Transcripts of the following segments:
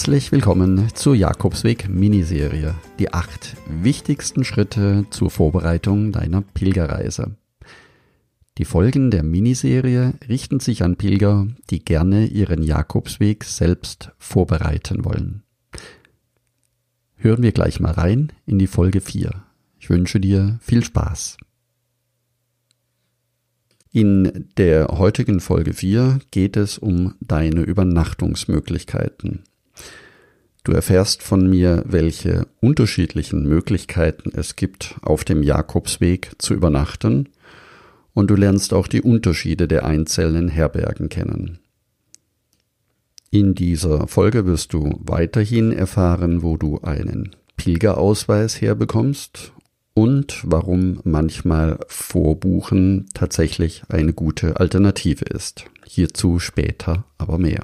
Herzlich willkommen zur Jakobsweg Miniserie, die acht wichtigsten Schritte zur Vorbereitung deiner Pilgerreise. Die Folgen der Miniserie richten sich an Pilger, die gerne ihren Jakobsweg selbst vorbereiten wollen. Hören wir gleich mal rein in die Folge 4. Ich wünsche dir viel Spaß. In der heutigen Folge 4 geht es um deine Übernachtungsmöglichkeiten. Du erfährst von mir, welche unterschiedlichen Möglichkeiten es gibt, auf dem Jakobsweg zu übernachten, und du lernst auch die Unterschiede der einzelnen Herbergen kennen. In dieser Folge wirst du weiterhin erfahren, wo du einen Pilgerausweis herbekommst und warum manchmal Vorbuchen tatsächlich eine gute Alternative ist. Hierzu später aber mehr.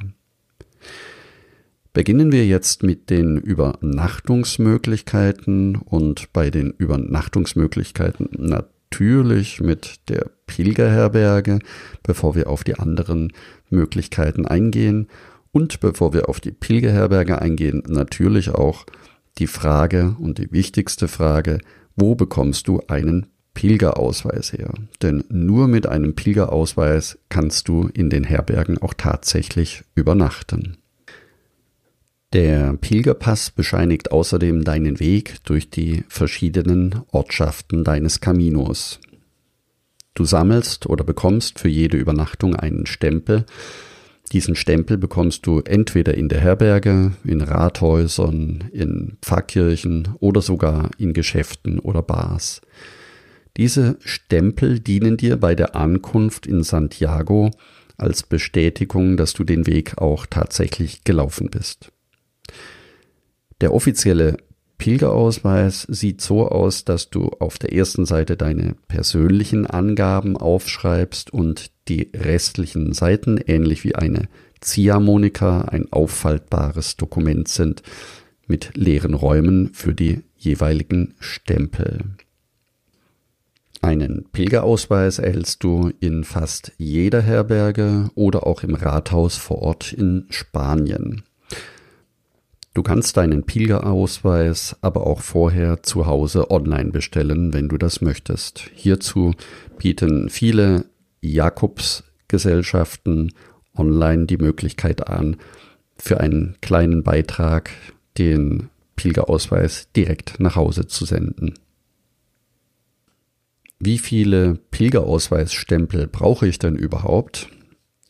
Beginnen wir jetzt mit den Übernachtungsmöglichkeiten und bei den Übernachtungsmöglichkeiten natürlich mit der Pilgerherberge, bevor wir auf die anderen Möglichkeiten eingehen und bevor wir auf die Pilgerherberge eingehen, natürlich auch die Frage und die wichtigste Frage, wo bekommst du einen Pilgerausweis her? Denn nur mit einem Pilgerausweis kannst du in den Herbergen auch tatsächlich übernachten. Der Pilgerpass bescheinigt außerdem deinen Weg durch die verschiedenen Ortschaften deines Caminos. Du sammelst oder bekommst für jede Übernachtung einen Stempel. Diesen Stempel bekommst du entweder in der Herberge, in Rathäusern, in Pfarrkirchen oder sogar in Geschäften oder Bars. Diese Stempel dienen dir bei der Ankunft in Santiago als Bestätigung, dass du den Weg auch tatsächlich gelaufen bist. Der offizielle Pilgerausweis sieht so aus, dass du auf der ersten Seite deine persönlichen Angaben aufschreibst und die restlichen Seiten, ähnlich wie eine Ziehharmonika, ein auffaltbares Dokument sind mit leeren Räumen für die jeweiligen Stempel. Einen Pilgerausweis erhältst du in fast jeder Herberge oder auch im Rathaus vor Ort in Spanien. Du kannst deinen Pilgerausweis aber auch vorher zu Hause online bestellen, wenn du das möchtest. Hierzu bieten viele Jakobsgesellschaften online die Möglichkeit an, für einen kleinen Beitrag den Pilgerausweis direkt nach Hause zu senden. Wie viele Pilgerausweisstempel brauche ich denn überhaupt?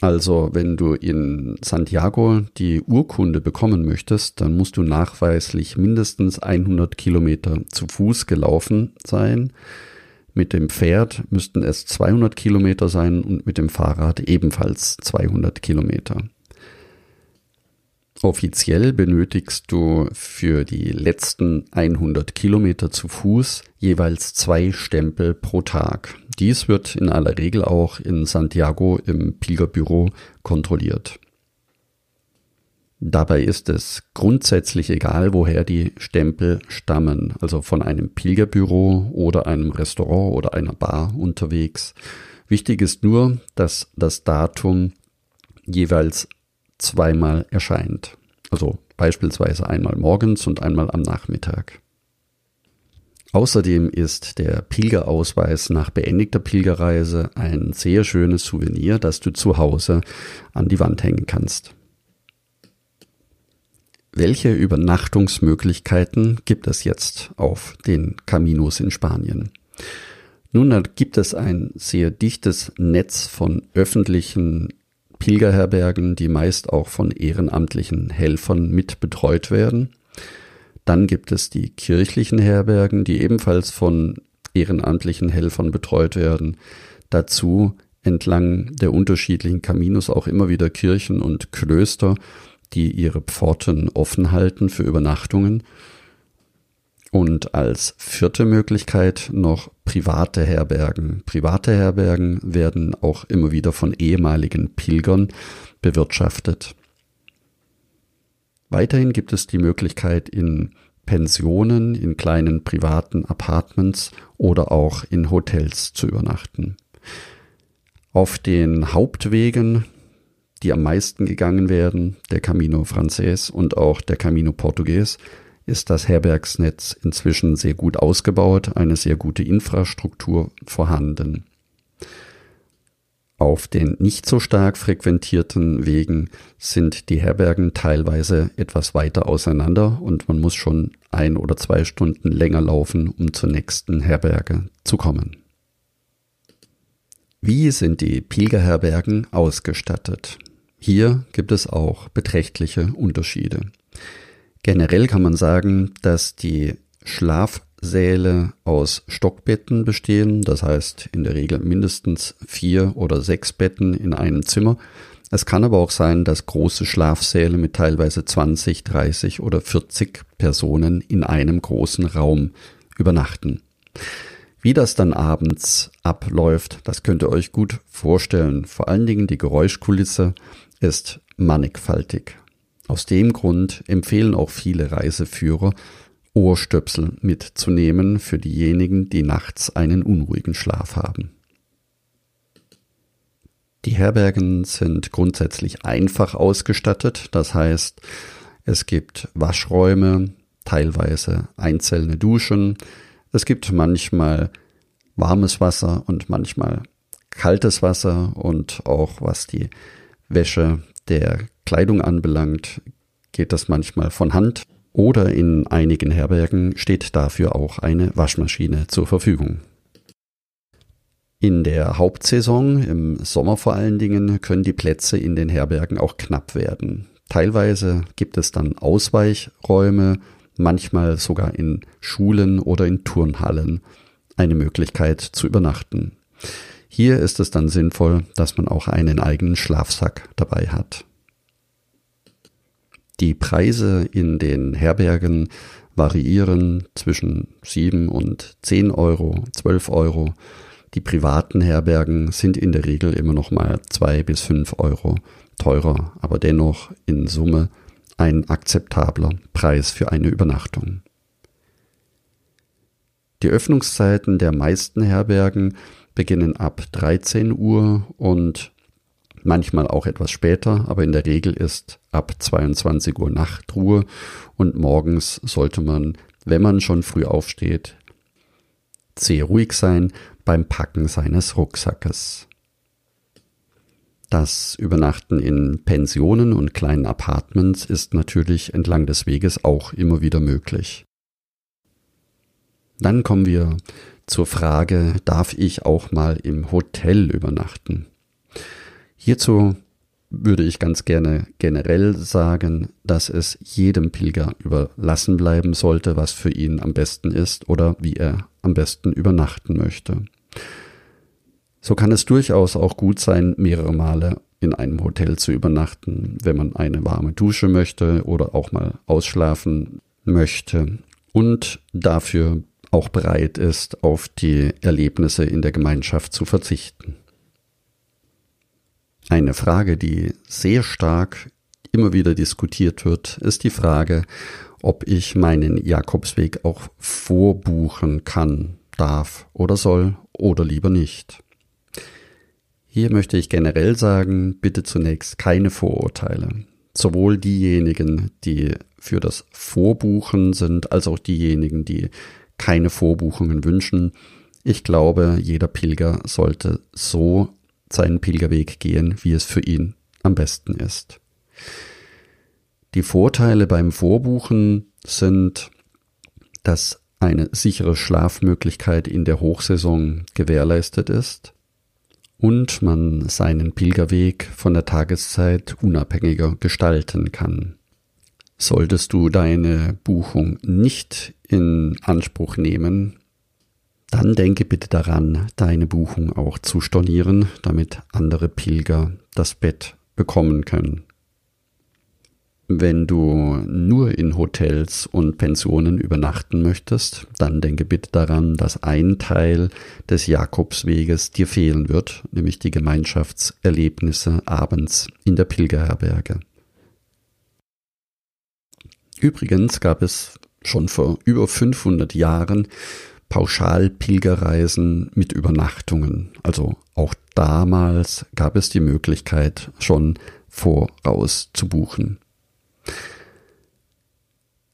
Also, wenn du in Santiago die Urkunde bekommen möchtest, dann musst du nachweislich mindestens 100 Kilometer zu Fuß gelaufen sein. Mit dem Pferd müssten es 200 Kilometer sein und mit dem Fahrrad ebenfalls 200 Kilometer. Offiziell benötigst du für die letzten 100 Kilometer zu Fuß jeweils zwei Stempel pro Tag. Dies wird in aller Regel auch in Santiago im Pilgerbüro kontrolliert. Dabei ist es grundsätzlich egal, woher die Stempel stammen, also von einem Pilgerbüro oder einem Restaurant oder einer Bar unterwegs. Wichtig ist nur, dass das Datum jeweils zweimal erscheint. Also beispielsweise einmal morgens und einmal am Nachmittag. Außerdem ist der Pilgerausweis nach beendigter Pilgerreise ein sehr schönes Souvenir, das du zu Hause an die Wand hängen kannst. Welche Übernachtungsmöglichkeiten gibt es jetzt auf den Caminos in Spanien? Nun, da gibt es ein sehr dichtes Netz von öffentlichen Pilgerherbergen, die meist auch von ehrenamtlichen Helfern mit betreut werden. Dann gibt es die kirchlichen Herbergen, die ebenfalls von ehrenamtlichen Helfern betreut werden. Dazu entlang der unterschiedlichen Kaminos auch immer wieder Kirchen und Klöster, die ihre Pforten offen halten für Übernachtungen. Und als vierte Möglichkeit noch private Herbergen. Private Herbergen werden auch immer wieder von ehemaligen Pilgern bewirtschaftet. Weiterhin gibt es die Möglichkeit in Pensionen, in kleinen privaten Apartments oder auch in Hotels zu übernachten. Auf den Hauptwegen, die am meisten gegangen werden, der Camino Frances und auch der Camino Portugues, ist das Herbergsnetz inzwischen sehr gut ausgebaut, eine sehr gute Infrastruktur vorhanden. Auf den nicht so stark frequentierten Wegen sind die Herbergen teilweise etwas weiter auseinander und man muss schon ein oder zwei Stunden länger laufen, um zur nächsten Herberge zu kommen. Wie sind die Pilgerherbergen ausgestattet? Hier gibt es auch beträchtliche Unterschiede. Generell kann man sagen, dass die Schlafsäle aus Stockbetten bestehen, das heißt in der Regel mindestens vier oder sechs Betten in einem Zimmer. Es kann aber auch sein, dass große Schlafsäle mit teilweise 20, 30 oder 40 Personen in einem großen Raum übernachten. Wie das dann abends abläuft, das könnt ihr euch gut vorstellen. Vor allen Dingen die Geräuschkulisse ist mannigfaltig. Aus dem Grund empfehlen auch viele Reiseführer, Ohrstöpsel mitzunehmen für diejenigen, die nachts einen unruhigen Schlaf haben. Die Herbergen sind grundsätzlich einfach ausgestattet, das heißt, es gibt Waschräume, teilweise einzelne Duschen, es gibt manchmal warmes Wasser und manchmal kaltes Wasser und auch was die Wäsche der Kleidung anbelangt, geht das manchmal von Hand oder in einigen Herbergen steht dafür auch eine Waschmaschine zur Verfügung. In der Hauptsaison, im Sommer vor allen Dingen, können die Plätze in den Herbergen auch knapp werden. Teilweise gibt es dann Ausweichräume, manchmal sogar in Schulen oder in Turnhallen eine Möglichkeit zu übernachten. Hier ist es dann sinnvoll, dass man auch einen eigenen Schlafsack dabei hat. Die Preise in den Herbergen variieren zwischen 7 und 10 Euro, 12 Euro. Die privaten Herbergen sind in der Regel immer noch mal 2 bis 5 Euro teurer, aber dennoch in Summe ein akzeptabler Preis für eine Übernachtung. Die Öffnungszeiten der meisten Herbergen beginnen ab 13 Uhr und manchmal auch etwas später, aber in der Regel ist ab 22 Uhr Nachtruhe und morgens sollte man, wenn man schon früh aufsteht, sehr ruhig sein beim Packen seines Rucksackes. Das Übernachten in Pensionen und kleinen Apartments ist natürlich entlang des Weges auch immer wieder möglich. Dann kommen wir zur Frage, darf ich auch mal im Hotel übernachten? Hierzu würde ich ganz gerne generell sagen, dass es jedem Pilger überlassen bleiben sollte, was für ihn am besten ist oder wie er am besten übernachten möchte. So kann es durchaus auch gut sein, mehrere Male in einem Hotel zu übernachten, wenn man eine warme Dusche möchte oder auch mal ausschlafen möchte und dafür auch bereit ist, auf die Erlebnisse in der Gemeinschaft zu verzichten. Eine Frage, die sehr stark immer wieder diskutiert wird, ist die Frage, ob ich meinen Jakobsweg auch vorbuchen kann, darf oder soll oder lieber nicht. Hier möchte ich generell sagen, bitte zunächst keine Vorurteile. Sowohl diejenigen, die für das Vorbuchen sind, als auch diejenigen, die keine Vorbuchungen wünschen. Ich glaube, jeder Pilger sollte so seinen Pilgerweg gehen, wie es für ihn am besten ist. Die Vorteile beim Vorbuchen sind, dass eine sichere Schlafmöglichkeit in der Hochsaison gewährleistet ist und man seinen Pilgerweg von der Tageszeit unabhängiger gestalten kann. Solltest du deine Buchung nicht in Anspruch nehmen, dann denke bitte daran, deine Buchung auch zu stornieren, damit andere Pilger das Bett bekommen können. Wenn du nur in Hotels und Pensionen übernachten möchtest, dann denke bitte daran, dass ein Teil des Jakobsweges dir fehlen wird, nämlich die Gemeinschaftserlebnisse abends in der Pilgerherberge. Übrigens gab es schon vor über 500 Jahren Pauschalpilgerreisen mit Übernachtungen. Also auch damals gab es die Möglichkeit, schon voraus zu buchen.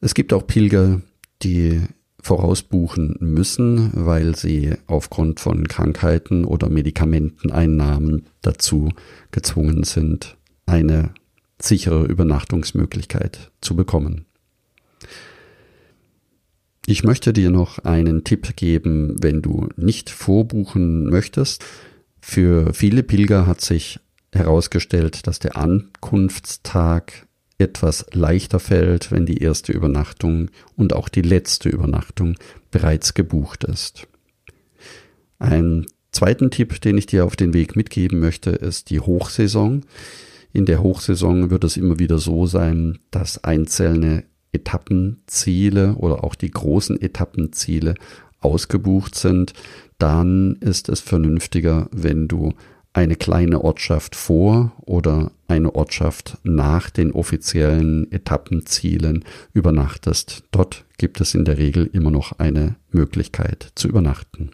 Es gibt auch Pilger, die vorausbuchen müssen, weil sie aufgrund von Krankheiten oder Medikamenteneinnahmen dazu gezwungen sind, eine sichere Übernachtungsmöglichkeit zu bekommen. Ich möchte dir noch einen Tipp geben, wenn du nicht vorbuchen möchtest. Für viele Pilger hat sich herausgestellt, dass der Ankunftstag etwas leichter fällt, wenn die erste Übernachtung und auch die letzte Übernachtung bereits gebucht ist. Ein zweiten Tipp, den ich dir auf den Weg mitgeben möchte, ist die Hochsaison. In der Hochsaison wird es immer wieder so sein, dass einzelne Etappenziele oder auch die großen Etappenziele ausgebucht sind, dann ist es vernünftiger, wenn du eine kleine Ortschaft vor oder eine Ortschaft nach den offiziellen Etappenzielen übernachtest. Dort gibt es in der Regel immer noch eine Möglichkeit zu übernachten.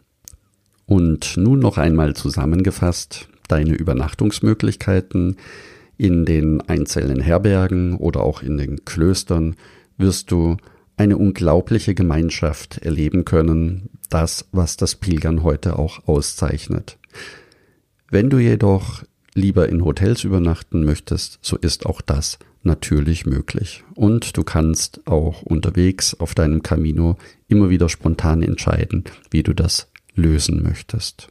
Und nun noch einmal zusammengefasst, deine Übernachtungsmöglichkeiten in den einzelnen Herbergen oder auch in den Klöstern wirst du eine unglaubliche Gemeinschaft erleben können, das, was das Pilgern heute auch auszeichnet. Wenn du jedoch lieber in Hotels übernachten möchtest, so ist auch das natürlich möglich. Und du kannst auch unterwegs auf deinem Camino immer wieder spontan entscheiden, wie du das lösen möchtest.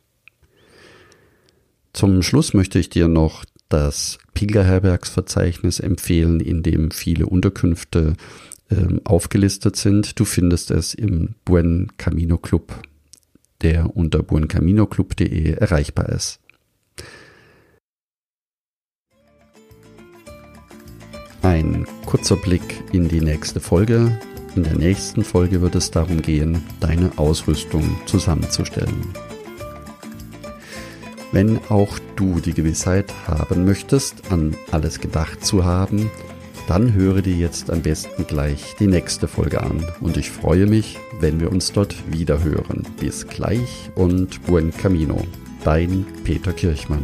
Zum Schluss möchte ich dir noch das Pilgerherbergsverzeichnis empfehlen, in dem viele Unterkünfte ähm, aufgelistet sind. Du findest es im Buen Camino Club, der unter buencaminoclub.de erreichbar ist. Ein kurzer Blick in die nächste Folge. In der nächsten Folge wird es darum gehen, deine Ausrüstung zusammenzustellen. Wenn auch du die Gewissheit haben möchtest, an alles gedacht zu haben, dann höre dir jetzt am besten gleich die nächste Folge an. Und ich freue mich, wenn wir uns dort wieder hören. Bis gleich und buen camino. Dein Peter Kirchmann.